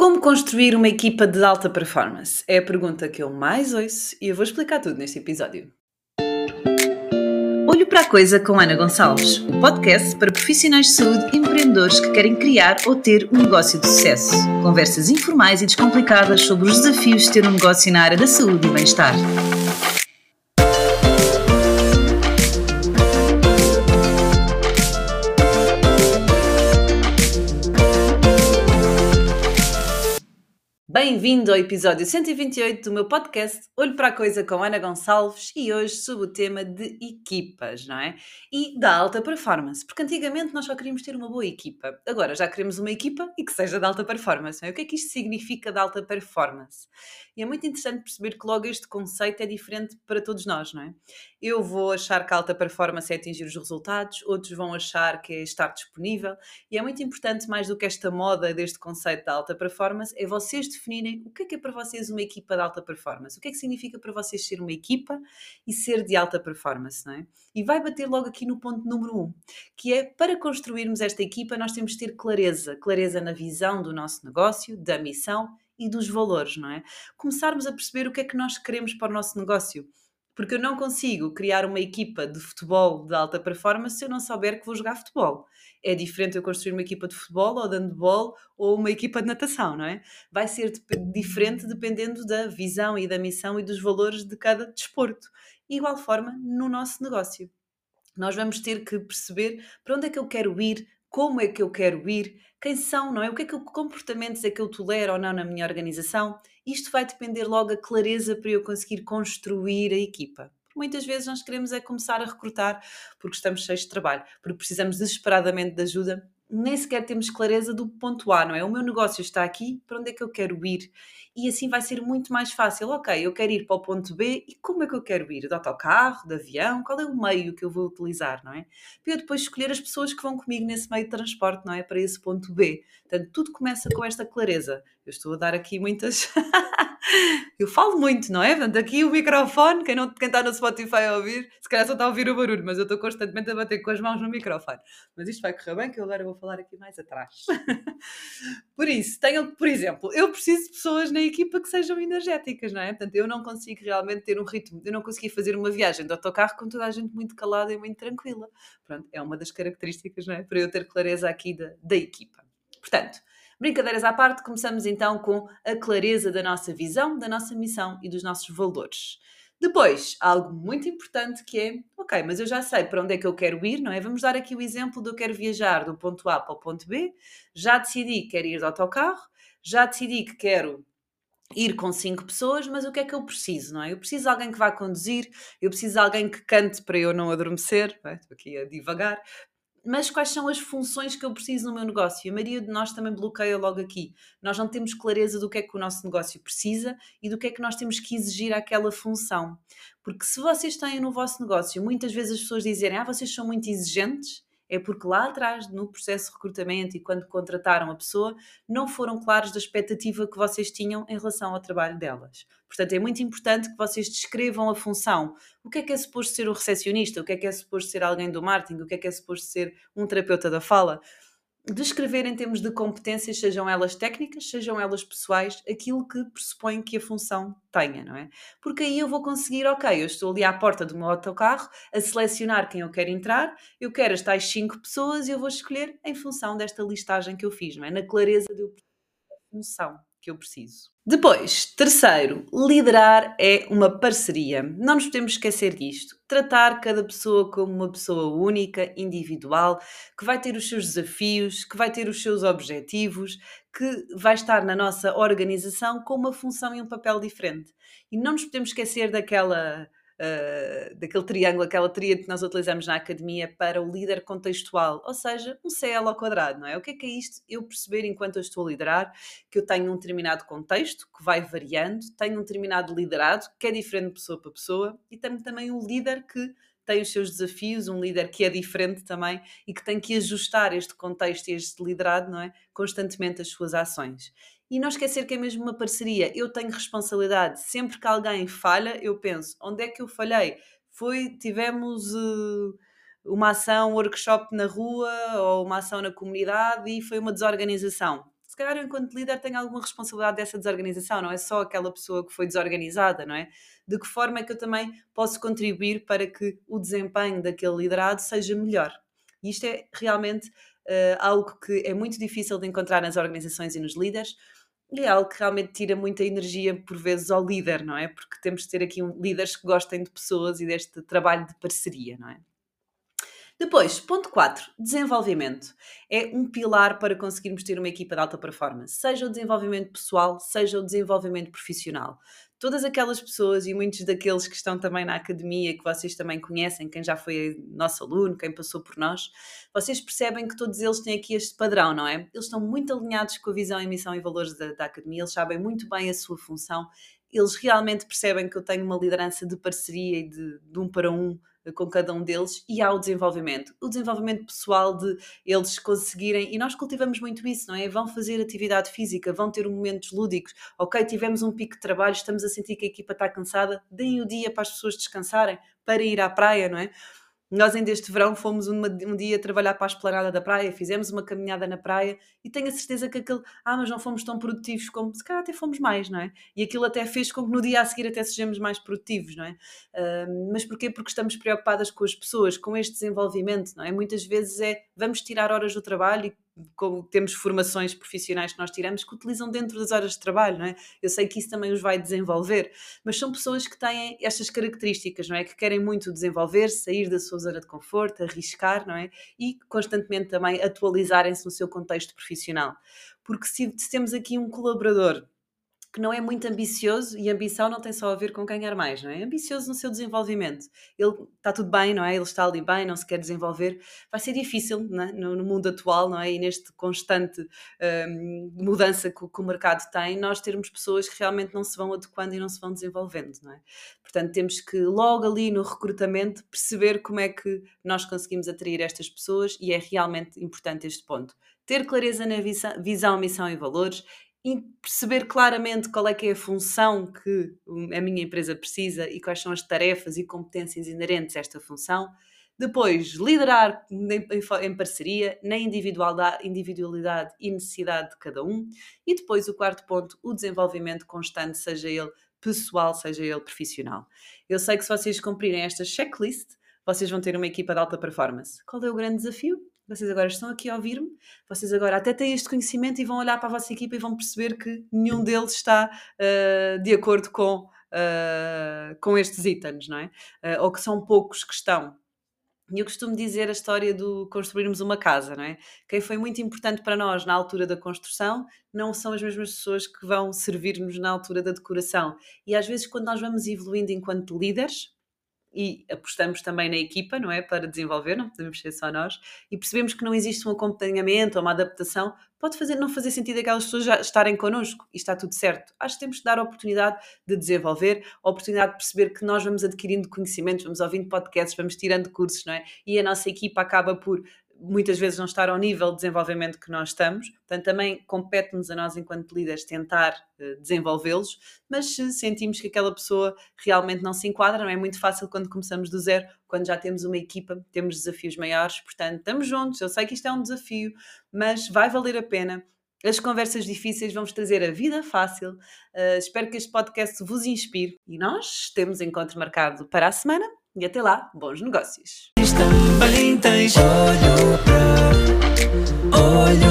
Como construir uma equipa de alta performance? É a pergunta que eu mais ouço e eu vou explicar tudo neste episódio. Olho para a Coisa com Ana Gonçalves, um podcast para profissionais de saúde e empreendedores que querem criar ou ter um negócio de sucesso. Conversas informais e descomplicadas sobre os desafios de ter um negócio na área da saúde e bem-estar. Bem-vindo ao episódio 128 do meu podcast Olho para a Coisa com Ana Gonçalves e hoje sobre o tema de equipas, não é? E da alta performance, porque antigamente nós só queríamos ter uma boa equipa, agora já queremos uma equipa e que seja de alta performance, não é? O que é que isto significa de alta performance? E é muito interessante perceber que logo este conceito é diferente para todos nós, não é? Eu vou achar que a alta performance é atingir os resultados, outros vão achar que é estar disponível, e é muito importante, mais do que esta moda deste conceito da alta performance, é vocês definirem o que é que é para vocês uma equipa de alta performance, o que é que significa para vocês ser uma equipa e ser de alta performance, não é? E vai bater logo aqui no ponto número um, que é para construirmos esta equipa, nós temos de ter clareza, clareza na visão do nosso negócio, da missão e dos valores, não é? Começarmos a perceber o que é que nós queremos para o nosso negócio porque eu não consigo criar uma equipa de futebol de alta performance se eu não souber que vou jogar futebol. É diferente eu construir uma equipa de futebol ou de handball ou uma equipa de natação, não é? Vai ser diferente dependendo da visão e da missão e dos valores de cada desporto. Igual forma no nosso negócio. Nós vamos ter que perceber para onde é que eu quero ir, como é que eu quero ir, quem são, não é? O que é que comportamentos é que eu tolero ou não na minha organização? Isto vai depender logo a clareza para eu conseguir construir a equipa. Muitas vezes nós queremos é começar a recrutar porque estamos cheios de trabalho, porque precisamos desesperadamente de ajuda nem sequer temos clareza do ponto A, não é? O meu negócio está aqui, para onde é que eu quero ir? E assim vai ser muito mais fácil. Ok, eu quero ir para o ponto B e como é que eu quero ir? De autocarro, de avião? Qual é o meio que eu vou utilizar, não é? Para eu depois escolher as pessoas que vão comigo nesse meio de transporte, não é? Para esse ponto B. Portanto, tudo começa com esta clareza. Eu estou a dar aqui muitas. eu falo muito, não é? Portanto, aqui o microfone, quem, não, quem está no Spotify a ouvir, se calhar só está a ouvir o barulho, mas eu estou constantemente a bater com as mãos no microfone. Mas isto vai correr bem, que eu agora vou falar aqui mais atrás. por isso, tenham, por exemplo, eu preciso de pessoas na equipa que sejam energéticas, não é? Portanto, eu não consigo realmente ter um ritmo, eu não consegui fazer uma viagem de autocarro com toda a gente muito calada e muito tranquila. Pronto, é uma das características, não é? Para eu ter clareza aqui da, da equipa. Portanto, Brincadeiras à parte, começamos então com a clareza da nossa visão, da nossa missão e dos nossos valores. Depois, algo muito importante que é, ok, mas eu já sei para onde é que eu quero ir, não é? Vamos dar aqui o exemplo de eu quero viajar do ponto A para o ponto B, já decidi que quero ir de autocarro, já decidi que quero ir com cinco pessoas, mas o que é que eu preciso, não é? Eu preciso de alguém que vá conduzir, eu preciso de alguém que cante para eu não adormecer, não é? estou aqui a divagar, mas quais são as funções que eu preciso no meu negócio? A maioria de nós também bloqueia logo aqui. Nós não temos clareza do que é que o nosso negócio precisa e do que é que nós temos que exigir àquela função. Porque se vocês têm no vosso negócio muitas vezes as pessoas dizerem ah, vocês são muito exigentes, é porque lá atrás, no processo de recrutamento e quando contrataram a pessoa, não foram claros da expectativa que vocês tinham em relação ao trabalho delas. Portanto, é muito importante que vocês descrevam a função. O que é que é suposto ser o recepcionista? O que é que é suposto ser alguém do marketing? O que é que é suposto ser um terapeuta da fala? Descrever em termos de competências, sejam elas técnicas, sejam elas pessoais, aquilo que pressupõe que a função tenha, não é? Porque aí eu vou conseguir, ok, eu estou ali à porta do meu autocarro a selecionar quem eu quero entrar, eu quero as tais cinco pessoas e eu vou escolher em função desta listagem que eu fiz, não é? Na clareza de função que eu preciso. Depois, terceiro, liderar é uma parceria. Não nos podemos esquecer disto. Tratar cada pessoa como uma pessoa única, individual, que vai ter os seus desafios, que vai ter os seus objetivos, que vai estar na nossa organização com uma função e um papel diferente. E não nos podemos esquecer daquela uh, daquele triângulo, aquela tríade que nós utilizamos na academia para o líder contextual, ou seja, um CL ao quadrado, não é? O que é que é isto? Eu perceber enquanto eu estou a liderar que eu tenho um determinado contexto que vai variando, tenho um determinado liderado que é diferente de pessoa para pessoa e tenho também um líder que tem os seus desafios, um líder que é diferente também e que tem que ajustar este contexto e este liderado, não é? Constantemente as suas ações. E não esquecer que é mesmo uma parceria. Eu tenho responsabilidade. Sempre que alguém falha, eu penso: onde é que eu falhei? Foi, tivemos uh, uma ação, um workshop na rua ou uma ação na comunidade e foi uma desorganização calhar eu, enquanto líder, tenho alguma responsabilidade dessa desorganização, não é só aquela pessoa que foi desorganizada, não é? De que forma é que eu também posso contribuir para que o desempenho daquele liderado seja melhor? E isto é realmente uh, algo que é muito difícil de encontrar nas organizações e nos líderes, e é algo que realmente tira muita energia por vezes ao líder, não é? Porque temos de ter aqui um, líderes que gostem de pessoas e deste trabalho de parceria, não é? Depois, ponto 4, desenvolvimento. É um pilar para conseguirmos ter uma equipa de alta performance, seja o desenvolvimento pessoal, seja o desenvolvimento profissional todas aquelas pessoas e muitos daqueles que estão também na academia, que vocês também conhecem, quem já foi nosso aluno, quem passou por nós, vocês percebem que todos eles têm aqui este padrão, não é? Eles estão muito alinhados com a visão, e missão e valores da, da academia, eles sabem muito bem a sua função, eles realmente percebem que eu tenho uma liderança de parceria e de, de um para um com cada um deles e há o desenvolvimento. O desenvolvimento pessoal de eles conseguirem, e nós cultivamos muito isso, não é? Vão fazer atividade física, vão ter momentos lúdicos. Ok, tivemos um pico de trabalho, estamos a sentir que a equipa está cansada, deem o dia para as pessoas descansarem, para ir à praia, não é? Nós ainda este verão fomos uma, um dia trabalhar para a esplanada da praia, fizemos uma caminhada na praia e tenho a certeza que aquele, ah, mas não fomos tão produtivos como, se calhar até fomos mais, não é? E aquilo até fez com que no dia a seguir até sejamos mais produtivos, não é? Uh, mas porquê? Porque estamos preocupadas com as pessoas, com este desenvolvimento, não é? Muitas vezes é, vamos tirar horas do trabalho e como temos formações profissionais que nós tiramos que utilizam dentro das horas de trabalho, não é? Eu sei que isso também os vai desenvolver, mas são pessoas que têm estas características, não é? Que querem muito desenvolver, sair da sua zona de conforto, arriscar, não é? E constantemente também atualizarem-se no seu contexto profissional. Porque se, se temos aqui um colaborador que não é muito ambicioso e ambição não tem só a ver com ganhar mais, não é? é ambicioso no seu desenvolvimento. Ele está tudo bem, não é? Ele está ali bem, não se quer desenvolver. Vai ser difícil é? no, mundo atual, não é? E neste constante um, mudança que, que, o mercado tem, nós termos pessoas que realmente não se vão adequando e não se vão desenvolvendo, não é? Portanto, temos que logo ali no recrutamento perceber como é que nós conseguimos atrair estas pessoas e é realmente importante este ponto. Ter clareza na visão, missão e valores perceber claramente qual é que é a função que a minha empresa precisa e quais são as tarefas e competências inerentes a esta função. Depois, liderar em parceria, na individualidade, individualidade e necessidade de cada um. E depois, o quarto ponto, o desenvolvimento constante, seja ele pessoal, seja ele profissional. Eu sei que se vocês cumprirem esta checklist, vocês vão ter uma equipa de alta performance. Qual é o grande desafio? Vocês agora estão aqui a ouvir-me, vocês agora até têm este conhecimento e vão olhar para a vossa equipa e vão perceber que nenhum deles está uh, de acordo com, uh, com estes itens, não é? Uh, ou que são poucos que estão. E eu costumo dizer a história do construirmos uma casa, não é? Quem foi muito importante para nós na altura da construção não são as mesmas pessoas que vão servir-nos na altura da decoração. E às vezes, quando nós vamos evoluindo enquanto líderes, e apostamos também na equipa, não é? Para desenvolver, não podemos ser só nós, e percebemos que não existe um acompanhamento ou uma adaptação, pode fazer, não fazer sentido aquelas pessoas já estarem connosco e está tudo certo. Acho que temos que dar a oportunidade de desenvolver, a oportunidade de perceber que nós vamos adquirindo conhecimentos, vamos ouvindo podcasts, vamos tirando cursos, não é? E a nossa equipa acaba por muitas vezes não estar ao nível de desenvolvimento que nós estamos, portanto também compete-nos a nós enquanto líderes tentar uh, desenvolvê-los, mas se sentimos que aquela pessoa realmente não se enquadra, não é muito fácil quando começamos do zero, quando já temos uma equipa, temos desafios maiores, portanto estamos juntos, eu sei que isto é um desafio, mas vai valer a pena, as conversas difíceis vamos trazer a vida fácil. Uh, espero que este podcast vos inspire e nós temos encontro marcado para a semana. E até lá, bons negócios. Tens olho olho